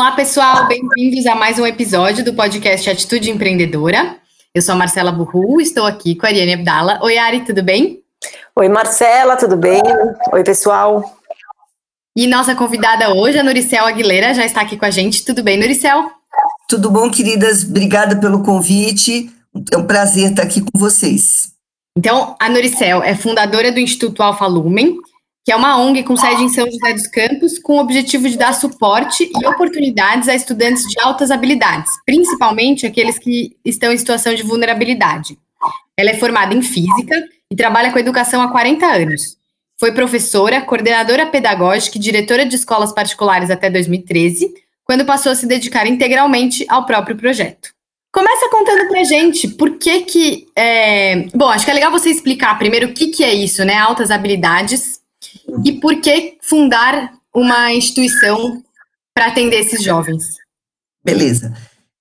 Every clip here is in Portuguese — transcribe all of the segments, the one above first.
Olá, pessoal, bem-vindos a mais um episódio do podcast Atitude Empreendedora. Eu sou a Marcela Burru, estou aqui com a Ariane Abdala. Oi, Ari, tudo bem? Oi, Marcela, tudo bem? Oi, pessoal. E nossa convidada hoje, a Noricel Aguilera, já está aqui com a gente. Tudo bem, Noricel? Tudo bom, queridas? Obrigada pelo convite. É um prazer estar aqui com vocês. Então, a Noricel é fundadora do Instituto Alfa Lumen, que é uma ONG com sede em São José dos Campos, com o objetivo de dar suporte e oportunidades a estudantes de altas habilidades, principalmente aqueles que estão em situação de vulnerabilidade. Ela é formada em física e trabalha com educação há 40 anos. Foi professora, coordenadora pedagógica e diretora de escolas particulares até 2013, quando passou a se dedicar integralmente ao próprio projeto. Começa contando pra gente por que que... É... Bom, acho que é legal você explicar primeiro o que, que é isso, né? Altas habilidades e por que fundar uma instituição para atender esses jovens? Beleza.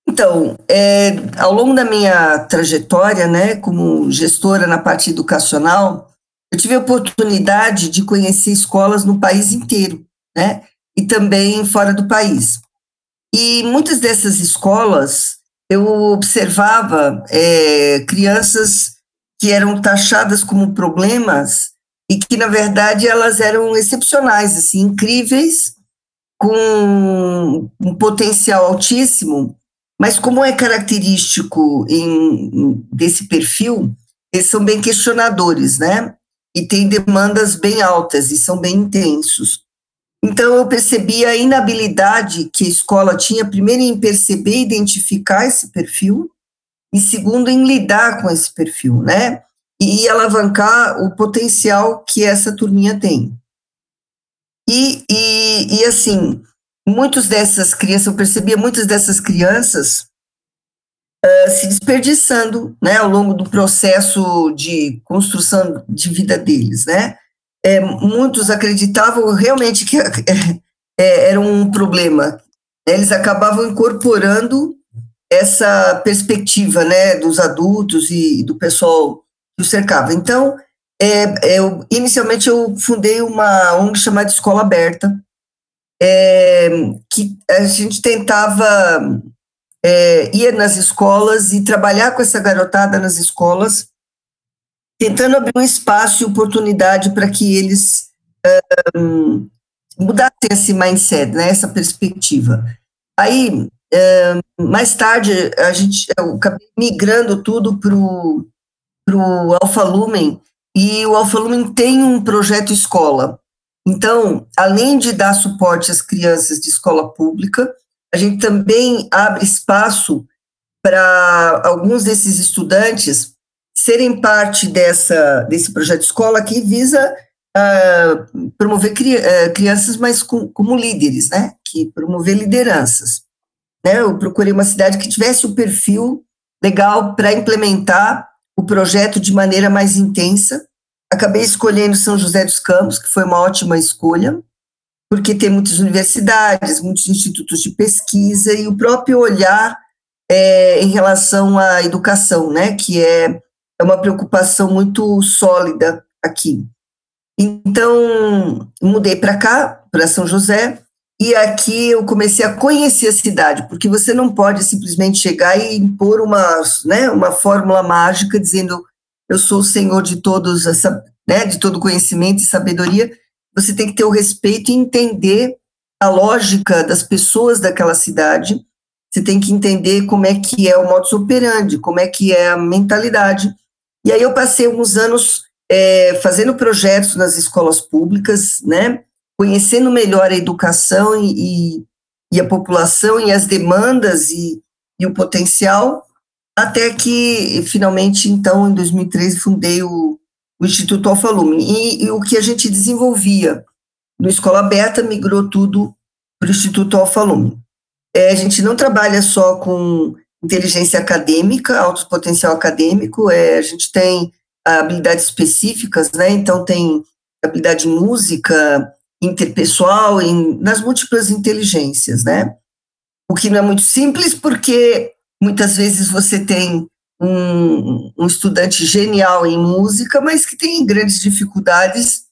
Então, é, ao longo da minha trajetória, né, como gestora na parte educacional, eu tive a oportunidade de conhecer escolas no país inteiro, né, e também fora do país. E muitas dessas escolas eu observava é, crianças que eram taxadas como problemas e que, na verdade, elas eram excepcionais, assim, incríveis, com um potencial altíssimo, mas como é característico em, desse perfil, eles são bem questionadores, né? E têm demandas bem altas e são bem intensos. Então, eu percebi a inabilidade que a escola tinha, primeiro, em perceber e identificar esse perfil, e segundo, em lidar com esse perfil, né? E alavancar o potencial que essa turminha tem. E, e, e assim, muitas dessas crianças, eu percebia muitas dessas crianças uh, se desperdiçando, né, ao longo do processo de construção de vida deles, né. É, muitos acreditavam realmente que é, era um problema. Eles acabavam incorporando essa perspectiva, né, dos adultos e do pessoal o cercava. Então, é, eu, inicialmente eu fundei uma ONG chamada Escola Aberta, é, que a gente tentava é, ir nas escolas e trabalhar com essa garotada nas escolas, tentando abrir um espaço e oportunidade para que eles mudassem esse mindset, né, essa perspectiva. Aí, mais tarde, a gente, eu acabei migrando tudo para o para o Alfa Lumen, e o Alfa Lumen tem um projeto escola. Então, além de dar suporte às crianças de escola pública, a gente também abre espaço para alguns desses estudantes serem parte dessa, desse projeto escola que visa uh, promover cri, uh, crianças, mas com, como líderes, né? Que promover lideranças. Né? Eu procurei uma cidade que tivesse o um perfil legal para implementar o projeto de maneira mais intensa. Acabei escolhendo São José dos Campos, que foi uma ótima escolha, porque tem muitas universidades, muitos institutos de pesquisa e o próprio olhar é, em relação à educação, né, que é, é uma preocupação muito sólida aqui. Então, mudei para cá, para São José, e aqui eu comecei a conhecer a cidade, porque você não pode simplesmente chegar e impor uma, né, uma fórmula mágica dizendo eu sou o senhor de todos essa, né, de todo conhecimento e sabedoria. Você tem que ter o respeito e entender a lógica das pessoas daquela cidade. Você tem que entender como é que é o modus operandi, como é que é a mentalidade. E aí eu passei alguns anos é, fazendo projetos nas escolas públicas, né, conhecendo melhor a educação e, e a população e as demandas e, e, o potencial, até que, finalmente, então, em 2013, fundei o, o Instituto Alfa Lumen. E, e, o que a gente desenvolvia no Escola Aberta migrou tudo para o Instituto Alfa Lumen. É, a gente não trabalha só com inteligência acadêmica, alto potencial acadêmico, é, a gente tem habilidades específicas, né? Então, tem habilidade música, interpessoal, em, nas múltiplas inteligências, né? O que não é muito simples, porque muitas vezes você tem um, um estudante genial em música, mas que tem grandes dificuldades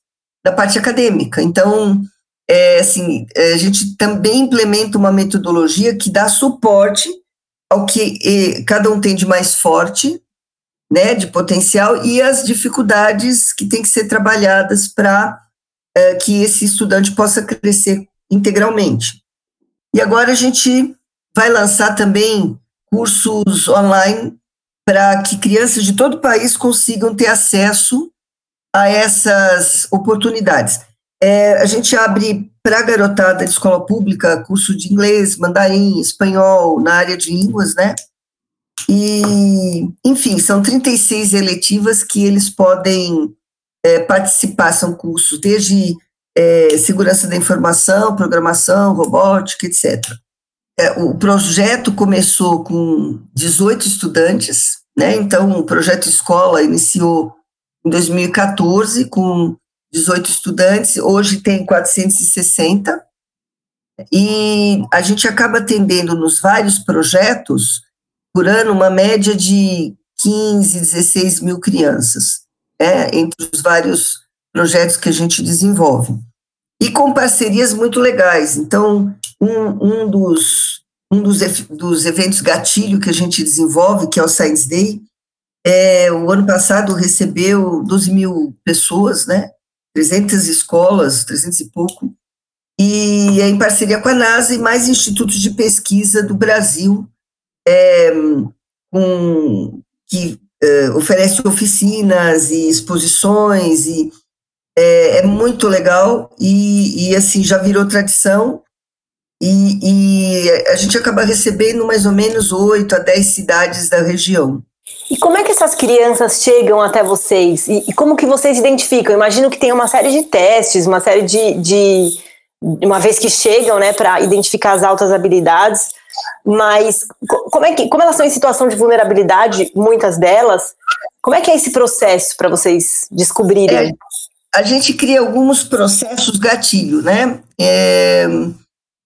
da parte acadêmica. Então, é, assim, a gente também implementa uma metodologia que dá suporte ao que cada um tem de mais forte, né, de potencial, e as dificuldades que têm que ser trabalhadas para é, que esse estudante possa crescer integralmente. E agora a gente vai lançar também cursos online para que crianças de todo o país consigam ter acesso a essas oportunidades. É, a gente abre para a garotada de escola pública curso de inglês, mandarim, espanhol, na área de línguas, né? E, enfim, são 36 eletivas que eles podem é, participar, são cursos desde é, segurança da informação, programação, robótica, etc. É, o projeto começou com 18 estudantes, né? Então, o projeto escola iniciou em 2014 com 18 estudantes, hoje tem 460, e a gente acaba atendendo nos vários projetos, por ano, uma média de 15, 16 mil crianças, é, entre os vários projetos que a gente desenvolve. E com parcerias muito legais. Então, um, um, dos, um dos, dos eventos gatilho que a gente desenvolve, que é o Science Day, é, o ano passado recebeu 12 mil pessoas, né? 300 escolas, 300 e pouco, e é em parceria com a NASA e mais institutos de pesquisa do Brasil, é, com, que é, oferece oficinas e exposições, e é, é muito legal, e, e, assim, já virou tradição, e, e a gente acaba recebendo mais ou menos 8 a 10 cidades da região. E como é que essas crianças chegam até vocês? E, e como que vocês identificam? Imagino que tem uma série de testes, uma série de, de uma vez que chegam, né, para identificar as altas habilidades, mas como é que, como elas estão em situação de vulnerabilidade, muitas delas, como é que é esse processo para vocês descobrirem? É, a gente cria alguns processos gatilho, né? É,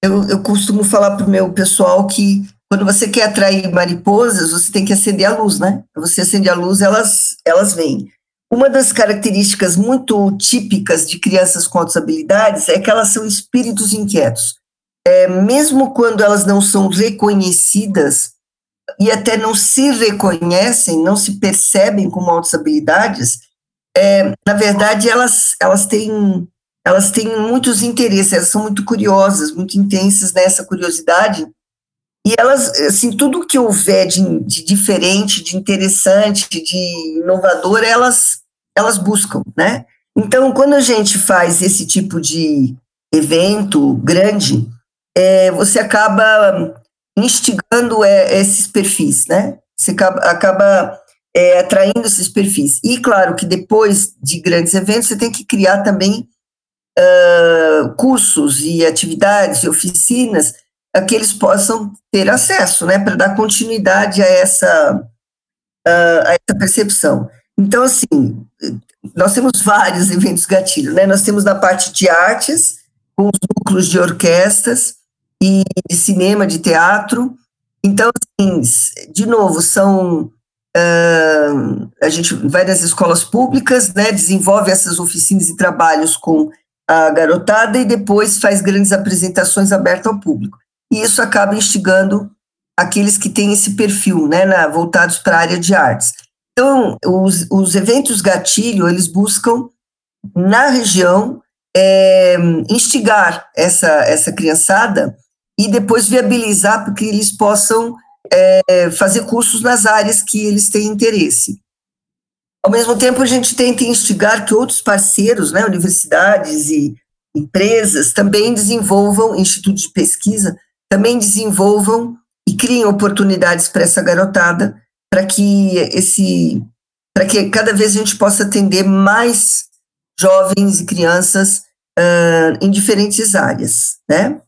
eu, eu costumo falar para o meu pessoal que quando você quer atrair mariposas, você tem que acender a luz, né? Você acende a luz, elas, elas vêm. Uma das características muito típicas de crianças com outras habilidades é que elas são espíritos inquietos. É, mesmo quando elas não são reconhecidas e até não se reconhecem, não se percebem como outras habilidades, é, na verdade elas, elas têm elas têm muitos interesses, elas são muito curiosas, muito intensas nessa curiosidade e elas, assim, tudo que houver de, de diferente, de interessante, de inovador, elas, elas buscam, né? Então, quando a gente faz esse tipo de evento grande, é, você acaba instigando é, esses perfis, né? Você acaba, acaba é, atraindo esses perfis. E, claro, que depois de grandes eventos, você tem que criar também uh, cursos e atividades e oficinas a que eles possam ter acesso, né, para dar continuidade a essa, a essa percepção. Então, assim, nós temos vários eventos gatilho, né, nós temos na parte de artes, com os núcleos de orquestras e de cinema, de teatro, então, assim, de novo, são, uh, a gente vai nas escolas públicas, né, desenvolve essas oficinas e trabalhos com a garotada e depois faz grandes apresentações abertas ao público e isso acaba instigando aqueles que têm esse perfil, né, na, voltados para a área de artes. Então, os, os eventos gatilho, eles buscam, na região, é, instigar essa, essa criançada e depois viabilizar para que eles possam é, fazer cursos nas áreas que eles têm interesse. Ao mesmo tempo, a gente tenta instigar que outros parceiros, né, universidades e empresas, também desenvolvam institutos de pesquisa também desenvolvam e criem oportunidades para essa garotada, para que esse para que cada vez a gente possa atender mais jovens e crianças uh, em diferentes áreas, né?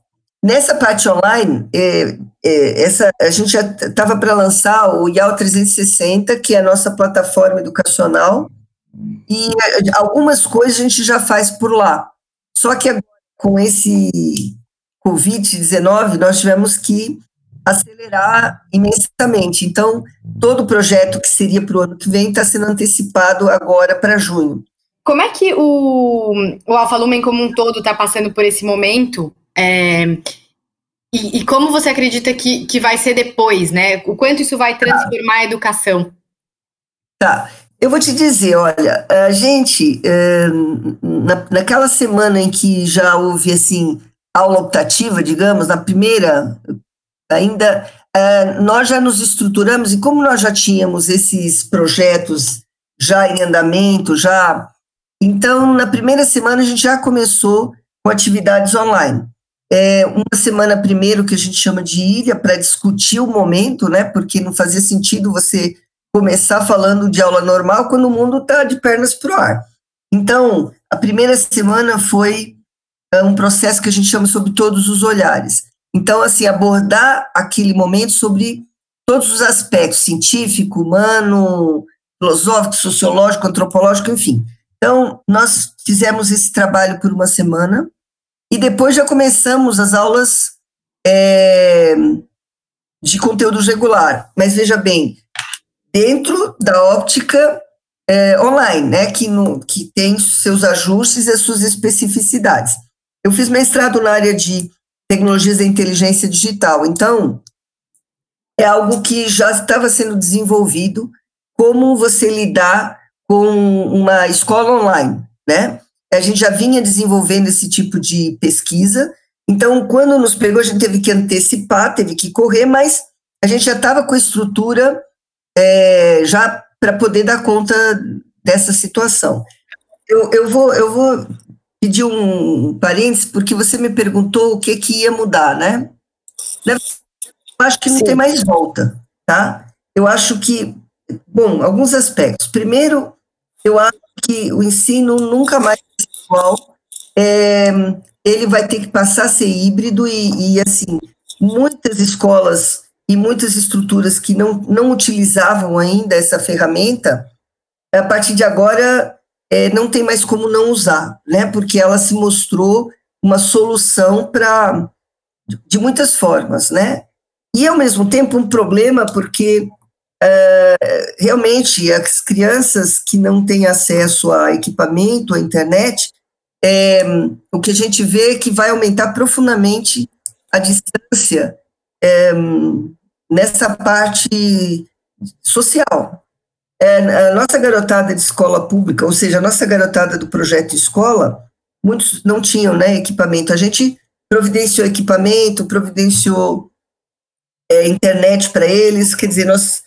Nessa parte online, é, é, essa, a gente já estava para lançar o IAL 360, que é a nossa plataforma educacional, e algumas coisas a gente já faz por lá. Só que agora, com esse Covid-19, nós tivemos que acelerar imensamente. Então, todo o projeto que seria para o ano que vem está sendo antecipado agora para junho. como é que o, o Alfa Lumen como um todo está passando por esse momento? É, e, e, como você acredita que, que vai ser depois, né? O quanto isso vai transformar a educação? Tá. Eu vou te dizer, olha, a gente, é, na, naquela semana em que já houve, assim, aula optativa, digamos, na primeira, ainda, é, nós já nos estruturamos, e como nós já tínhamos esses projetos já em andamento, já então, na primeira semana, a gente já começou com atividades online. É, uma semana primeiro, que a gente chama de ilha, para discutir o momento, né? Porque não fazia sentido você começar falando de aula normal quando o mundo está de pernas para o ar. Então, a primeira semana foi é, um processo que a gente chama sobre todos os olhares. Então, assim, abordar aquele momento sobre todos os aspectos, científico, humano, filosófico, sociológico, antropológico, enfim. Então, nós fizemos esse trabalho por uma semana e depois já começamos as aulas é, de conteúdo regular. Mas veja bem, dentro da óptica é, online, né, que, no, que tem seus ajustes e as suas especificidades. Eu fiz mestrado na área de tecnologias da inteligência digital, então é algo que já estava sendo desenvolvido, como você lidar com uma escola online, né? A gente já vinha desenvolvendo esse tipo de pesquisa, então quando nos pegou a gente teve que antecipar, teve que correr, mas a gente já estava com a estrutura é, já para poder dar conta dessa situação. Eu, eu, vou, eu vou pedir um parênteses, porque você me perguntou o que, que ia mudar, né? Eu acho que não Sim. tem mais volta, tá? Eu acho que, bom, alguns aspectos. Primeiro, eu acho que o ensino nunca mais é ele vai ter que passar a ser híbrido e, e, assim, muitas escolas e muitas estruturas que não, não utilizavam ainda essa ferramenta, a partir de agora é, não tem mais como não usar, né? Porque ela se mostrou uma solução para de muitas formas, né? E ao mesmo tempo um problema porque é, realmente, as crianças que não têm acesso a equipamento, à internet, é, o que a gente vê é que vai aumentar profundamente a distância é, nessa parte social. É, a nossa garotada de escola pública, ou seja, a nossa garotada do projeto escola, muitos não tinham né, equipamento. A gente providenciou equipamento, providenciou é, internet para eles, quer dizer, nós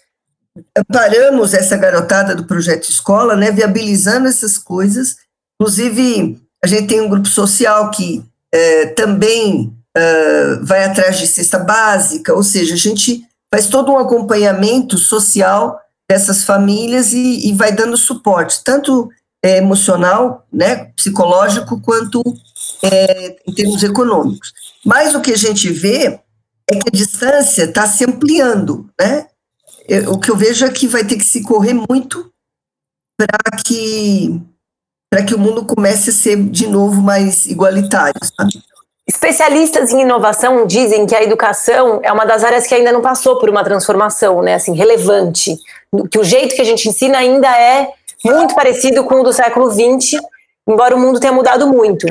amparamos essa garotada do projeto escola, né, viabilizando essas coisas. Inclusive, a gente tem um grupo social que é, também é, vai atrás de cesta básica, ou seja, a gente faz todo um acompanhamento social dessas famílias e, e vai dando suporte, tanto é, emocional, né, psicológico, quanto em termos econômicos. Mas o que a gente vê é que a distância está se ampliando, né? o que eu vejo é que vai ter que se correr muito para que para que o mundo comece a ser de novo mais igualitário. Sabe? Especialistas em inovação dizem que a educação é uma das áreas que ainda não passou por uma transformação, né, assim, relevante, que o jeito que a gente ensina ainda é muito parecido com o do século XX, embora o mundo tenha mudado muito.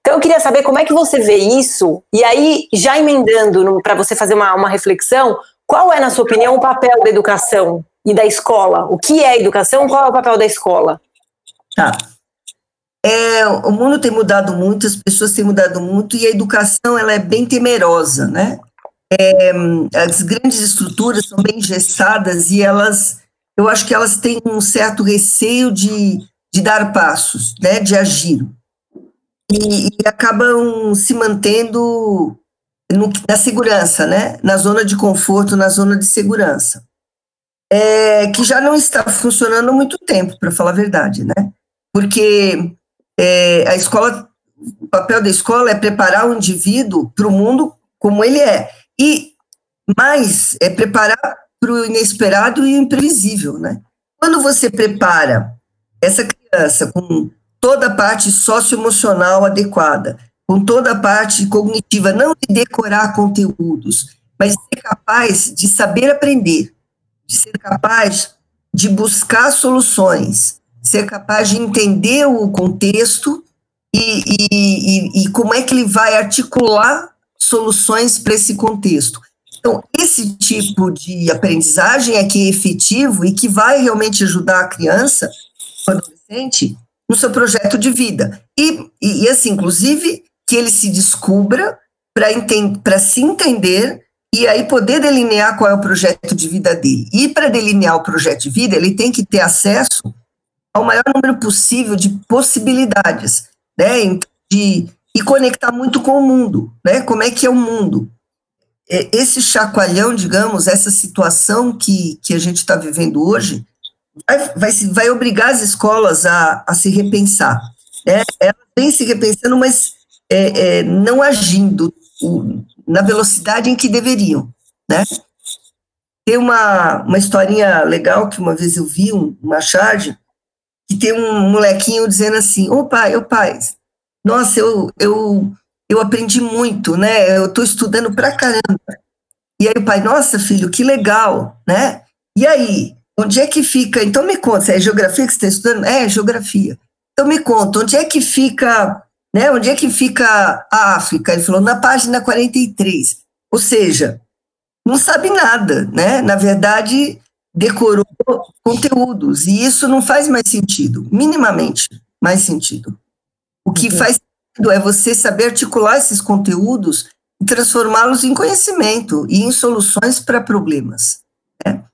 Então eu queria saber como é que você vê isso, e aí, já emendando para você fazer uma, uma reflexão, qual é, na sua opinião, o papel da educação e da escola? O que é educação? Qual é o papel da escola? Tá. É, o mundo tem mudado muito, as pessoas têm mudado muito e a educação ela é bem temerosa, né? É, as grandes estruturas são bem engessadas e elas, eu acho que elas têm um certo receio de, de dar passos, né? De agir e, e acabam se mantendo no, na segurança, né? na zona de conforto, na zona de segurança, é, que já não está funcionando há muito tempo, para falar a verdade, né? Porque é, a escola, o papel da escola é preparar o indivíduo para o mundo como ele é, e mais é preparar para o inesperado e o imprevisível, né? Quando você prepara essa criança com toda a parte socioemocional adequada, com toda a parte cognitiva, não de decorar conteúdos, mas ser capaz de saber aprender, de ser capaz de buscar soluções, ser capaz de entender o contexto e, e, e, e como é que ele vai articular soluções para esse contexto. Então, esse tipo de aprendizagem é que é efetivo e que vai realmente ajudar a criança, o adolescente, no seu projeto de vida. E, e, e assim, inclusive, que ele se descubra para se entender e aí poder delinear qual é o projeto de vida dele. E para delinear o projeto de vida, ele tem que ter acesso ao maior número possível de possibilidades, né? De, e conectar muito com o mundo, né? Como é que é o mundo? Esse chacoalhão, digamos, essa situação que, que a gente está vivendo hoje, vai, vai, vai obrigar as escolas a, a se repensar. Né? Elas vêm se repensando, mas é, é, não agindo na velocidade em que deveriam, né? Tem uma, uma historinha legal que uma vez eu vi, um, uma charge, tem um molequinho dizendo assim, ô pai, ô pai, nossa, eu, eu, eu aprendi muito, né, eu estou estudando pra caramba. E aí o pai, nossa filho, que legal, né? E aí, onde é que fica, então me conta, é geografia que você está estudando? É, geografia. Então me conta, onde é que fica né? Onde é que fica a África? Ele falou, na página 43. Ou seja, não sabe nada, né? Na verdade, decorou conteúdos, e isso não faz mais sentido, minimamente mais sentido. O que uhum. faz sentido é você saber articular esses conteúdos e transformá-los em conhecimento e em soluções para problemas. Né?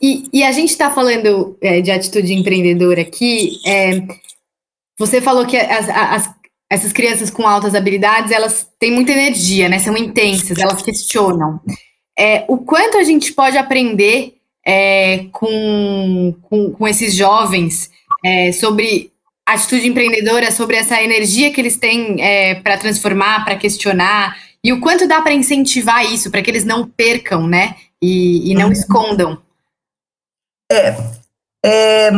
E, e, a gente está falando é, de atitude empreendedora aqui. É, você falou que as, as, essas crianças com altas habilidades, elas têm muita energia, né? São intensas, elas questionam. É, o quanto a gente pode aprender é, com, com, com, esses jovens é, sobre atitude empreendedora, sobre essa energia que eles têm é, para transformar, para questionar, e o quanto dá para incentivar isso, para que eles não percam, né? E, e não uhum. escondam. É, é,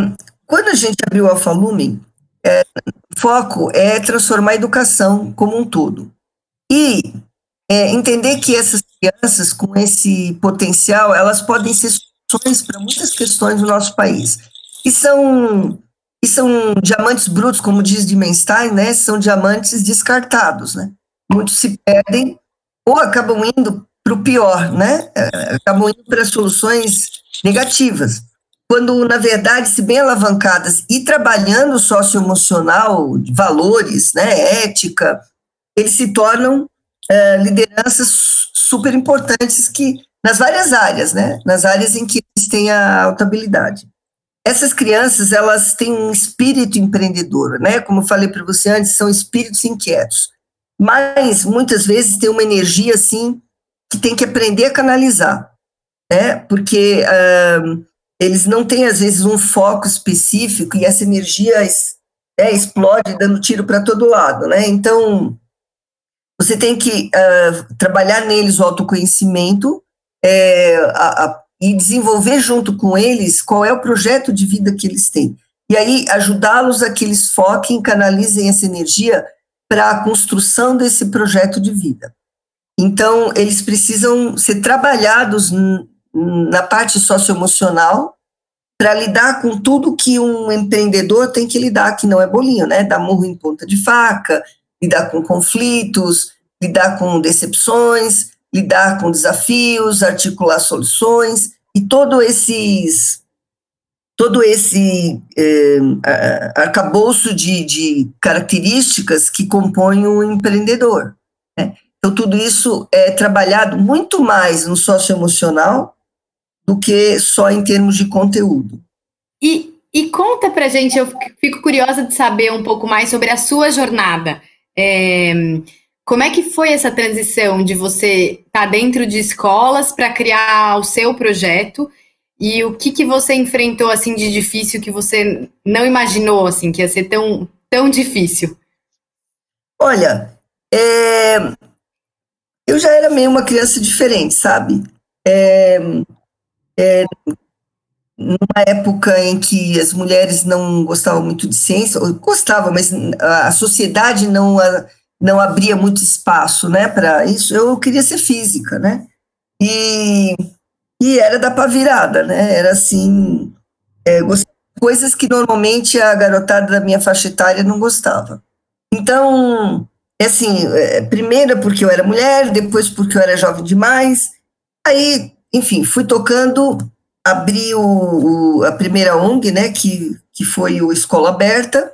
quando a gente abriu o Alfa Lumen, é, foco é transformar a educação como um todo. E é, entender que essas crianças com esse potencial, elas podem ser soluções para muitas questões do nosso país. E são, e são diamantes brutos, como diz Dimenstein, né? São diamantes descartados, né? Muitos se perdem ou acabam indo para o pior, né? É, acabam indo para soluções negativas quando, na verdade, se bem alavancadas e trabalhando socioemocional, valores, né, ética, eles se tornam é, lideranças super importantes que, nas várias áreas, né, nas áreas em que eles têm a alta habilidade. Essas crianças, elas têm um espírito empreendedor, né, como eu falei para você antes, são espíritos inquietos, mas muitas vezes tem uma energia, assim, que tem que aprender a canalizar, né, porque... Uh, eles não têm, às vezes, um foco específico e essa energia é, explode dando tiro para todo lado, né? Então, você tem que uh, trabalhar neles o autoconhecimento é, a, a, e desenvolver junto com eles qual é o projeto de vida que eles têm. E aí, ajudá-los a que eles foquem, canalizem essa energia para a construção desse projeto de vida. Então, eles precisam ser trabalhados na parte socioemocional para lidar com tudo que um empreendedor tem que lidar, que não é bolinho, né? Dar murro em ponta de faca, lidar com conflitos, lidar com decepções, lidar com desafios, articular soluções e todo esses todo esse eh, arcabouço de, de características que compõem o empreendedor. Né? Então, tudo isso é trabalhado muito mais no socioemocional do que só em termos de conteúdo. E, e conta pra gente, eu fico curiosa de saber um pouco mais sobre a sua jornada. É, como é que foi essa transição de você estar tá dentro de escolas para criar o seu projeto? E o que, que você enfrentou assim de difícil que você não imaginou assim que ia ser tão, tão difícil? Olha, é, eu já era meio uma criança diferente, sabe? É, é, numa época em que as mulheres não gostavam muito de ciência, gostavam, mas a sociedade não, não abria muito espaço né, para isso, eu queria ser física, né? E, e era da pá virada, né? Era assim, é, coisas que normalmente a garotada da minha faixa etária não gostava. Então, é assim, é, porque eu era mulher, depois porque eu era jovem demais. Aí, enfim, fui tocando, abri o, o, a primeira ONG, né, que, que foi o Escola Aberta.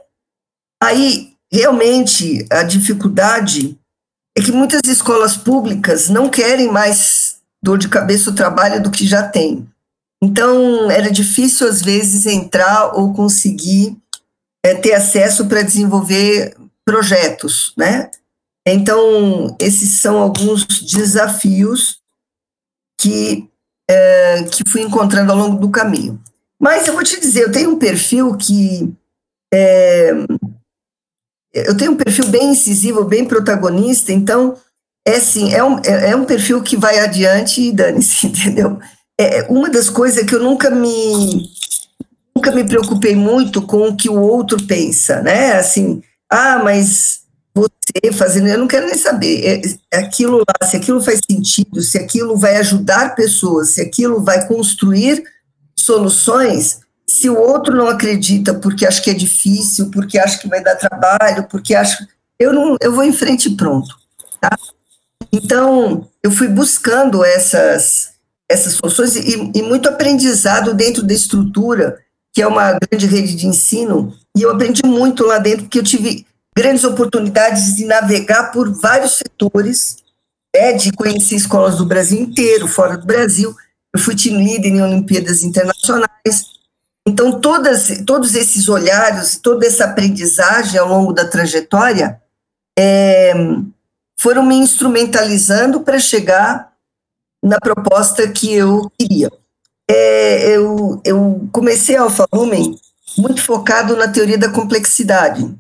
Aí, realmente, a dificuldade é que muitas escolas públicas não querem mais dor de cabeça o trabalho do que já tem. Então, era difícil, às vezes, entrar ou conseguir é, ter acesso para desenvolver projetos, né? Então, esses são alguns desafios que, é, que fui encontrando ao longo do caminho. Mas eu vou te dizer, eu tenho um perfil que. É, eu tenho um perfil bem incisivo, bem protagonista, então, é assim, é um, é, é um perfil que vai adiante e dane-se, entendeu? É, uma das coisas que eu nunca me nunca me preocupei muito com o que o outro pensa, né? Assim, ah, mas você fazendo, eu não quero nem saber é, é, aquilo lá, se aquilo faz sentido, se aquilo vai ajudar pessoas, se aquilo vai construir soluções, se o outro não acredita porque acha que é difícil, porque acha que vai dar trabalho, porque acha, eu não, eu vou em frente e pronto, tá? Então, eu fui buscando essas essas soluções e, e muito aprendizado dentro da estrutura, que é uma grande rede de ensino, e eu aprendi muito lá dentro, porque eu tive grandes oportunidades de navegar por vários setores, é, de conhecer escolas do Brasil inteiro, fora do Brasil. Eu fui team leader em Olimpíadas Internacionais. Então, todas, todos esses olhares, toda essa aprendizagem ao longo da trajetória é, foram me instrumentalizando para chegar na proposta que eu queria. É, eu, eu comecei a Alfa Lumen muito focado na teoria da complexidade,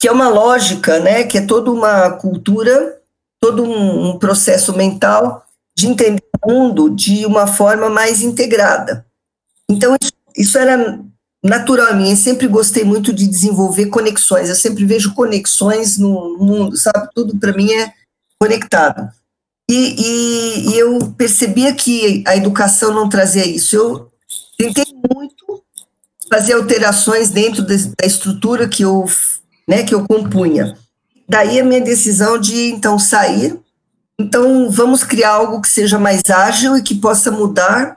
que é uma lógica, né, que é toda uma cultura, todo um, um processo mental de entender o mundo de uma forma mais integrada. Então, isso, isso era natural a mim, eu sempre gostei muito de desenvolver conexões, eu sempre vejo conexões no mundo, sabe? Tudo para mim é conectado. E, e, e, eu percebia que a educação não trazia isso. Eu tentei muito fazer alterações dentro de, da estrutura que eu, né, que eu compunha. Daí a minha decisão de então sair. Então vamos criar algo que seja mais ágil e que possa mudar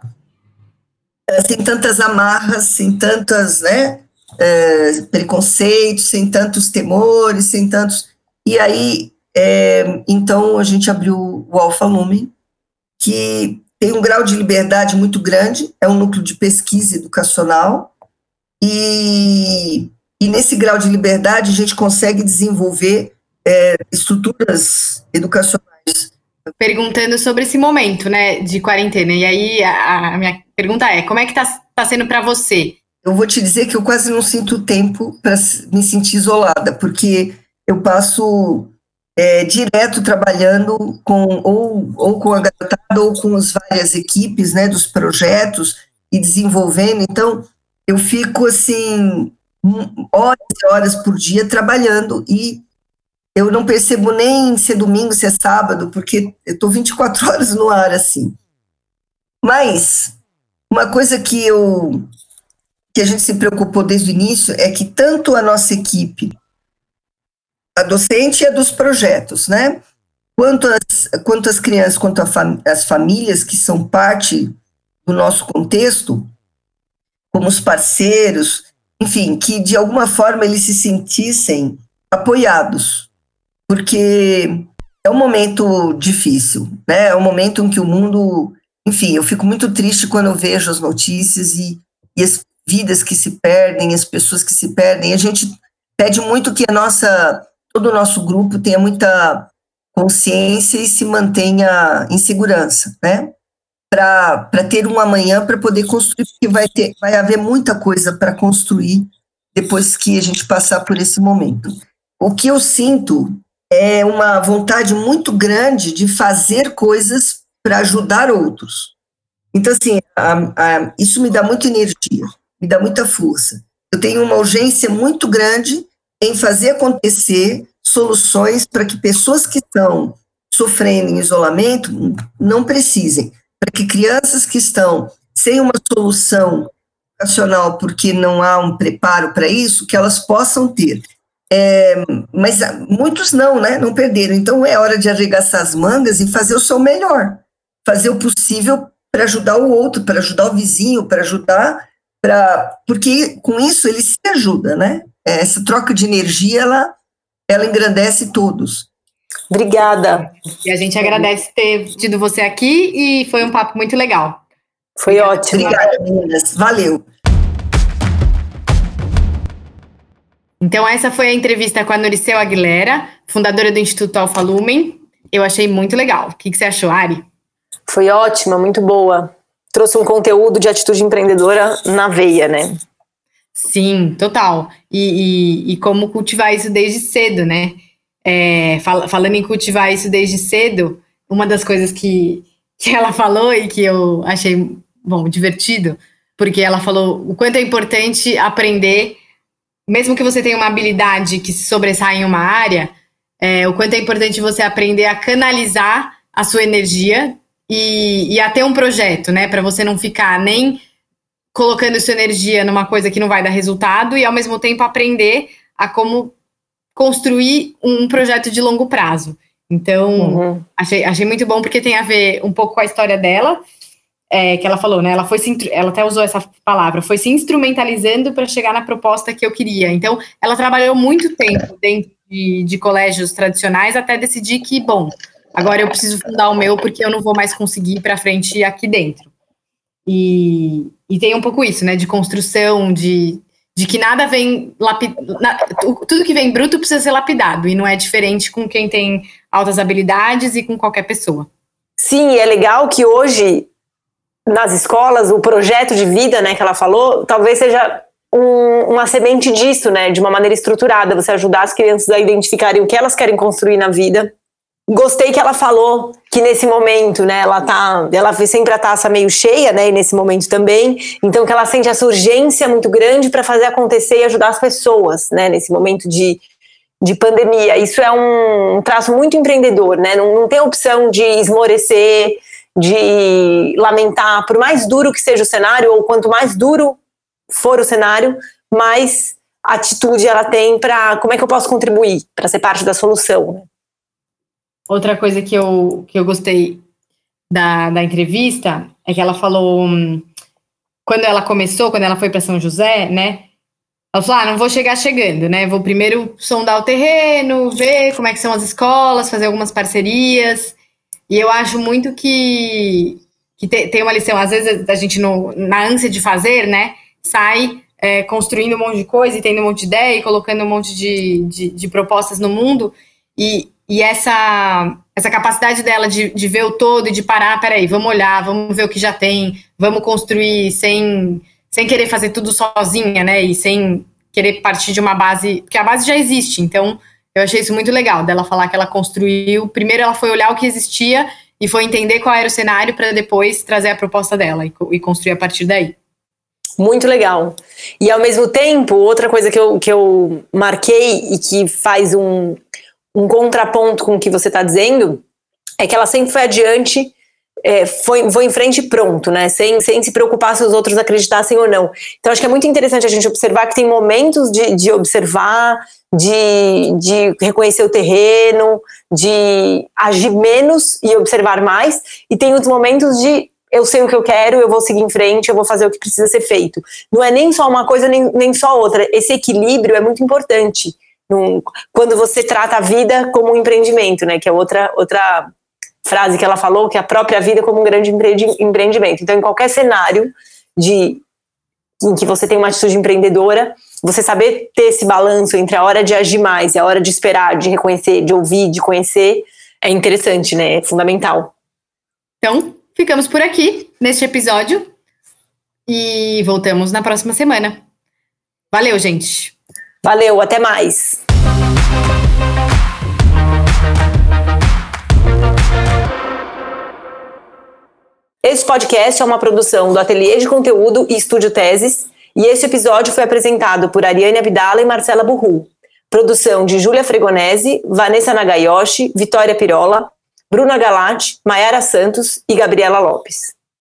sem tantas amarras, sem tantas, né, é, preconceitos, sem tantos temores, sem tantos. E aí é, então, a gente abriu o Alfa Lumen, que tem um grau de liberdade muito grande, é um núcleo de pesquisa educacional, e, e nesse grau de liberdade a gente consegue desenvolver é, estruturas educacionais. Perguntando sobre esse momento, né, de quarentena, e aí a, a minha pergunta é, como é que está tá sendo para você? Eu vou te dizer que eu quase não sinto tempo para me sentir isolada, porque eu passo é, direto trabalhando com ou, ou com a garotada ou com as várias equipes né, dos projetos e desenvolvendo. Então, eu fico assim horas e horas por dia trabalhando e eu não percebo nem se é domingo, se é sábado, porque eu estou 24 horas no ar assim. Mas uma coisa que eu que a gente se preocupou desde o início é que tanto a nossa equipe a docente e a dos projetos, né? Quanto as, quanto as crianças, quanto fam as famílias que são parte do nosso contexto, como os parceiros, enfim, que de alguma forma eles se sentissem apoiados, porque é um momento difícil, né? É um momento em que o mundo, enfim, eu fico muito triste quando eu vejo as notícias e, e as vidas que se perdem, as pessoas que se perdem. A gente pede muito que a nossa todo o nosso grupo tenha muita consciência e se mantenha em segurança, né? Para ter um amanhã para poder construir, porque vai, ter, vai haver muita coisa para construir depois que a gente passar por esse momento. O que eu sinto é uma vontade muito grande de fazer coisas para ajudar outros. Então, assim, a, a, isso me dá muita energia, me dá muita força. Eu tenho uma urgência muito grande em fazer acontecer soluções para que pessoas que estão sofrendo em isolamento não precisem, para que crianças que estão sem uma solução educacional, porque não há um preparo para isso, que elas possam ter. É, mas muitos não, né? Não perderam. Então é hora de arregaçar as mangas e fazer o seu melhor, fazer o possível para ajudar o outro, para ajudar o vizinho, para ajudar, para porque com isso ele se ajuda, né? Essa troca de energia ela, ela engrandece todos. Obrigada. E a gente agradece ter tido você aqui e foi um papo muito legal. Foi ótimo. Obrigada, meninas. Valeu. Então, essa foi a entrevista com a Noriceu Aguilera, fundadora do Instituto Alfa Lumen. Eu achei muito legal. O que, que você achou, Ari? Foi ótima, muito boa. Trouxe um conteúdo de atitude empreendedora na veia, né? Sim, total. E, e, e como cultivar isso desde cedo, né? É, fal falando em cultivar isso desde cedo, uma das coisas que, que ela falou e que eu achei, bom, divertido, porque ela falou o quanto é importante aprender mesmo que você tenha uma habilidade que se sobressai em uma área, é, o quanto é importante você aprender a canalizar a sua energia e, e a ter um projeto, né? Para você não ficar nem colocando sua energia numa coisa que não vai dar resultado e ao mesmo tempo aprender a como construir um projeto de longo prazo. Então, uhum. achei, achei muito bom porque tem a ver um pouco com a história dela é, que ela falou, né? Ela foi se, ela até usou essa palavra, foi se instrumentalizando para chegar na proposta que eu queria. Então, ela trabalhou muito tempo dentro de, de, colégios tradicionais até decidir que, bom, agora eu preciso fundar o meu porque eu não vou mais conseguir ir para frente aqui dentro. E, e tem um pouco isso, né? De construção, de, de que nada vem lapidado, tudo que vem bruto precisa ser lapidado e não é diferente com quem tem altas habilidades e com qualquer pessoa. Sim, é legal que hoje nas escolas, o projeto de vida, né, que ela falou, talvez seja um, uma semente disso, né, de uma maneira estruturada, você ajudar as crianças a identificarem o que elas querem construir na vida. Gostei que ela falou que nesse momento, né, ela tá, ela vê sempre a taça meio cheia, né, e nesse momento também, então que ela sente essa urgência muito grande para fazer acontecer e ajudar as pessoas, né, nesse momento de, de pandemia. Isso é um, traço muito empreendedor, né, não, não tem opção de esmorecer, de lamentar, por mais duro que seja o cenário, ou quanto mais duro for o cenário, mais atitude ela tem para como é que eu posso contribuir para ser parte da solução. Né? Outra coisa que eu, que eu gostei da, da entrevista é que ela falou, hum, quando ela começou, quando ela foi para São José, né? Ela falou: ah, não vou chegar chegando, né? Vou primeiro sondar o terreno, ver como é que são as escolas, fazer algumas parcerias. E eu acho muito que, que tem uma lição, às vezes a gente, no, na ânsia de fazer, né, sai é, construindo um monte de coisa e tendo um monte de ideia e colocando um monte de, de, de propostas no mundo. E, e essa, essa capacidade dela de, de ver o todo e de parar, peraí, vamos olhar, vamos ver o que já tem, vamos construir sem, sem querer fazer tudo sozinha, né? E sem querer partir de uma base, porque a base já existe, então eu achei isso muito legal, dela falar que ela construiu. Primeiro, ela foi olhar o que existia e foi entender qual era o cenário para depois trazer a proposta dela e, e, construir a partir daí. Muito legal. E ao mesmo tempo, outra coisa que eu, que eu marquei e que faz um, um contraponto com o que você está dizendo é que ela sempre foi adiante é, foi, foi em frente pronto, né? Sem, sem se preocupar se os outros acreditassem ou não. Então, acho que é muito interessante a gente observar que tem momentos de, de observar, de, de reconhecer o terreno, de agir menos e observar mais, e tem os momentos de eu sei o que eu quero, eu vou seguir em frente, eu vou fazer o que precisa ser feito. Não é nem só uma coisa, nem, nem só outra. Esse equilíbrio é muito importante. Num, quando você trata a vida como um empreendimento, né? Que é outra, outra frase que ela falou, que é a própria vida como um grande empreendimento. Então, em qualquer cenário de em que você tem uma atitude empreendedora, você saber ter esse balanço entre a hora de agir mais e a hora de esperar, de reconhecer, de ouvir, de conhecer, é interessante, né? É fundamental. Então, ficamos por aqui neste episódio e voltamos na próxima semana. Valeu, gente. Valeu, até mais. Esse podcast é uma produção do Ateliê de Conteúdo e Estúdio Teses, e esse episódio foi apresentado por Ariane Abdala e Marcela Burru. Produção de Júlia Fregonese, Vanessa Nagayoshi, Vitória Pirola, Bruna Galati, Mayara Santos e Gabriela Lopes.